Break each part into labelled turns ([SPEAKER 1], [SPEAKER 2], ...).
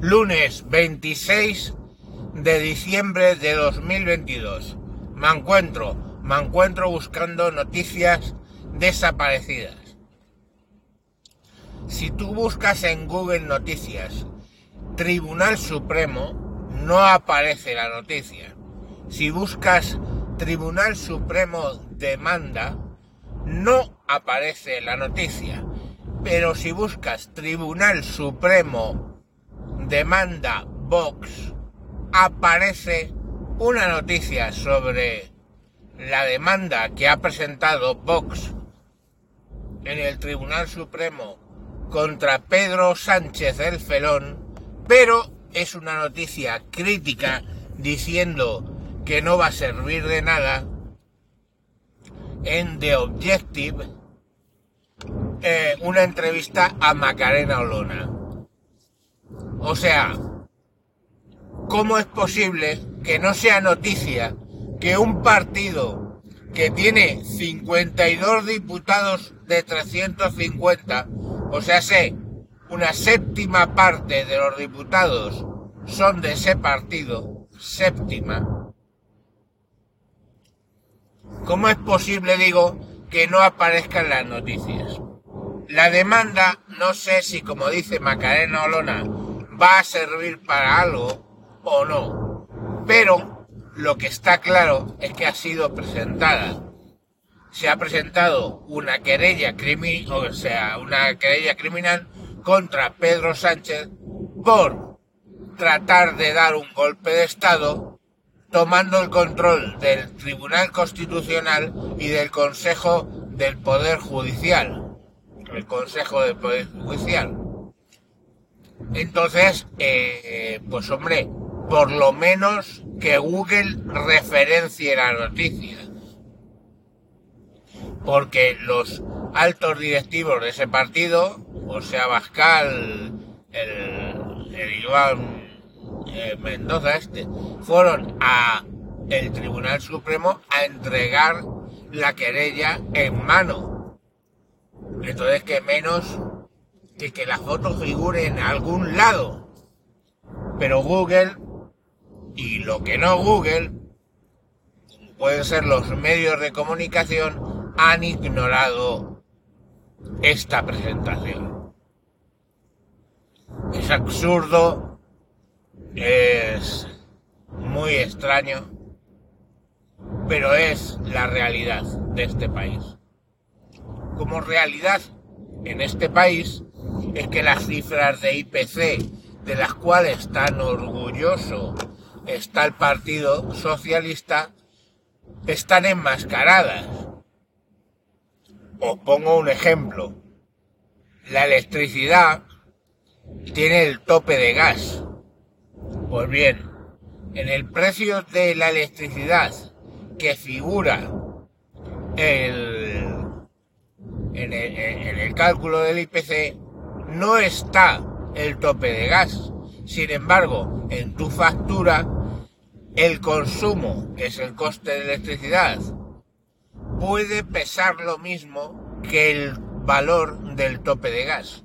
[SPEAKER 1] lunes 26 de diciembre de 2022. Me encuentro, me encuentro buscando noticias desaparecidas. Si tú buscas en Google Noticias Tribunal Supremo, no aparece la noticia. Si buscas Tribunal Supremo demanda, no aparece la noticia. Pero si buscas Tribunal Supremo demanda Vox, aparece una noticia sobre la demanda que ha presentado Vox en el Tribunal Supremo contra Pedro Sánchez el Felón, pero es una noticia crítica diciendo que no va a servir de nada en The Objective eh, una entrevista a Macarena Olona. O sea, ¿cómo es posible que no sea noticia que un partido que tiene 52 diputados de 350, o sea, sé, una séptima parte de los diputados son de ese partido, séptima. ¿Cómo es posible, digo, que no aparezcan las noticias? La demanda, no sé si como dice Macarena Olona, va a servir para algo o no, pero lo que está claro es que ha sido presentada. Se ha presentado una querella criminal, contra Pedro Sánchez por tratar de dar un golpe de Estado tomando el control del Tribunal Constitucional y del Consejo del Poder Judicial. El Consejo del Poder Judicial. Entonces, eh, pues hombre, por lo menos que Google referencie la noticia. Porque los altos directivos de ese partido, o sea, Bascal, el, el eh, Mendoza este, fueron a el Tribunal Supremo a entregar la querella en mano. Entonces, que menos que que la foto figure en algún lado. Pero Google y lo que no Google, pueden ser los medios de comunicación, han ignorado esta presentación. Es absurdo, es muy extraño, pero es la realidad de este país. Como realidad en este país es que las cifras de IPC, de las cuales tan orgulloso está el Partido Socialista están enmascaradas. Os pongo un ejemplo. La electricidad tiene el tope de gas. Pues bien, en el precio de la electricidad que figura en el cálculo del IPC no está el tope de gas. Sin embargo, en tu factura el consumo, que es el coste de electricidad, puede pesar lo mismo que el valor del tope de gas.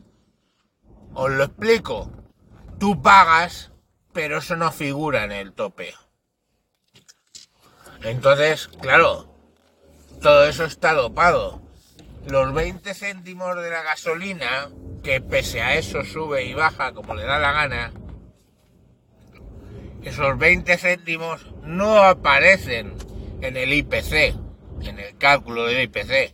[SPEAKER 1] Os lo explico. Tú pagas, pero eso no figura en el tope. Entonces, claro, todo eso está dopado. Los 20 céntimos de la gasolina, que pese a eso sube y baja como le da la gana, esos 20 céntimos no aparecen en el IPC, en el cálculo del IPC.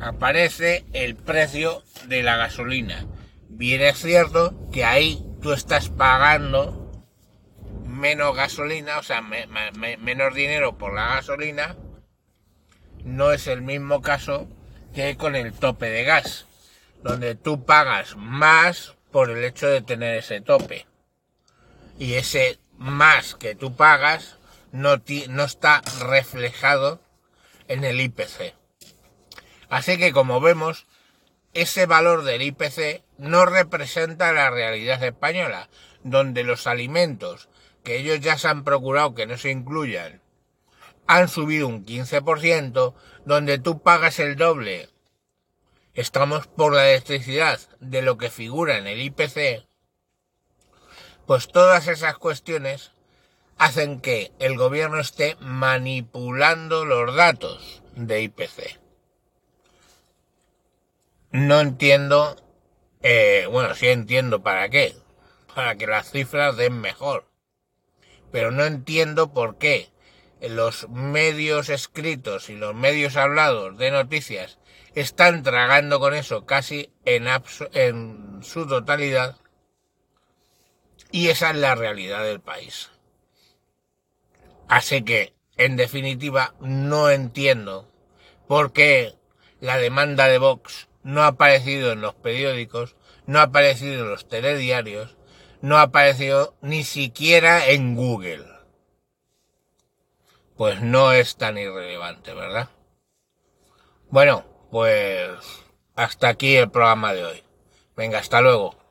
[SPEAKER 1] Aparece el precio de la gasolina. Bien es cierto que ahí tú estás pagando menos gasolina, o sea, menos dinero por la gasolina. No es el mismo caso que con el tope de gas, donde tú pagas más por el hecho de tener ese tope. Y ese más que tú pagas no, no está reflejado en el IPC. Así que como vemos, ese valor del IPC no representa la realidad española, donde los alimentos que ellos ya se han procurado que no se incluyan han subido un 15%, donde tú pagas el doble. Estamos por la electricidad de lo que figura en el IPC Pues todas esas cuestiones hacen que el gobierno esté manipulando los datos de IPC. No entiendo, eh, bueno, sí entiendo para qué, para que las cifras den mejor, pero no entiendo por qué los medios escritos y los medios hablados de noticias están tragando con eso casi en, en su totalidad y esa es la realidad del país. Así que, en definitiva, no entiendo por qué la demanda de Vox no ha aparecido en los periódicos, no ha aparecido en los telediarios, no ha aparecido ni siquiera en Google. Pues no es tan irrelevante, ¿verdad? Bueno, pues hasta aquí el programa de hoy. Venga, hasta luego.